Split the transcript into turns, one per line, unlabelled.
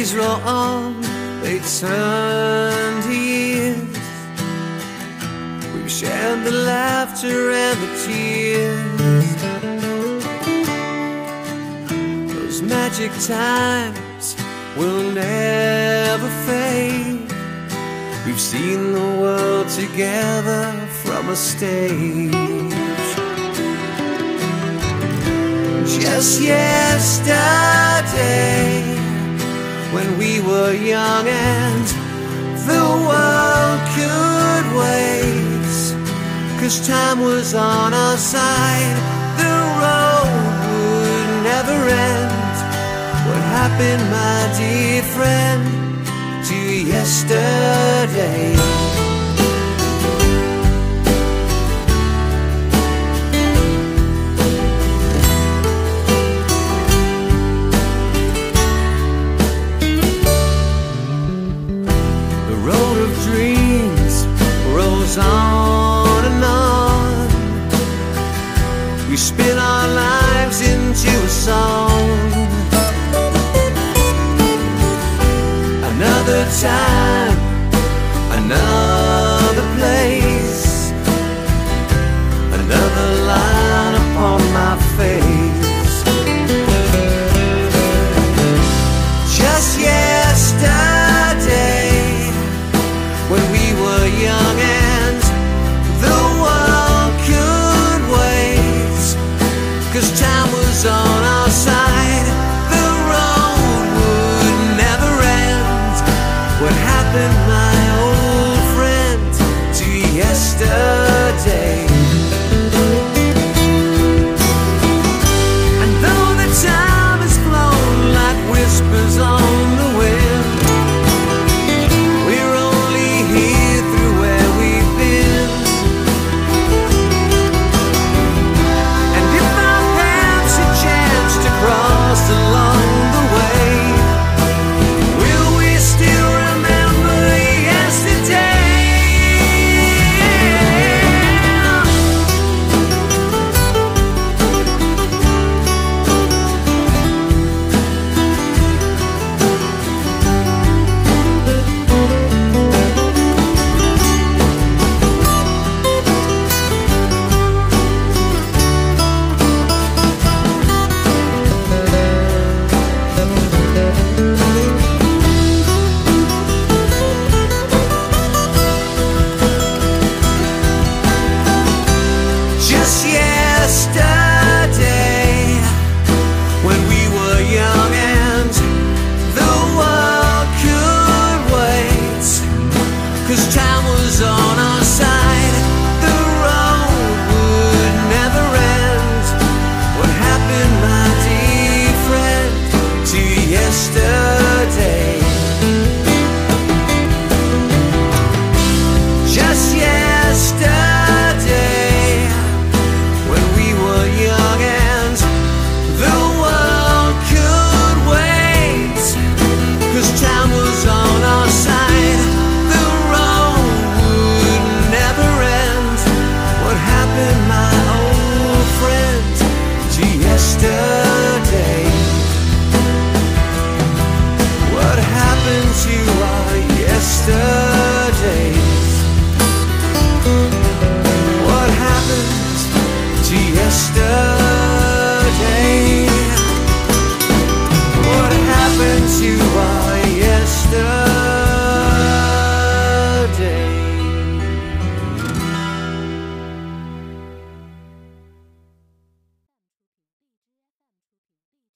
days roll on, they turn to years. We've shared the laughter and the tears. Those magic times will never fade. We've seen the world together from a stage. Just yesterday when we were young and the world could wait. Cause time was on our side, the road would never end. What happened, my dear friend, to yesterday? spin our lives into a song. Another time. Cause time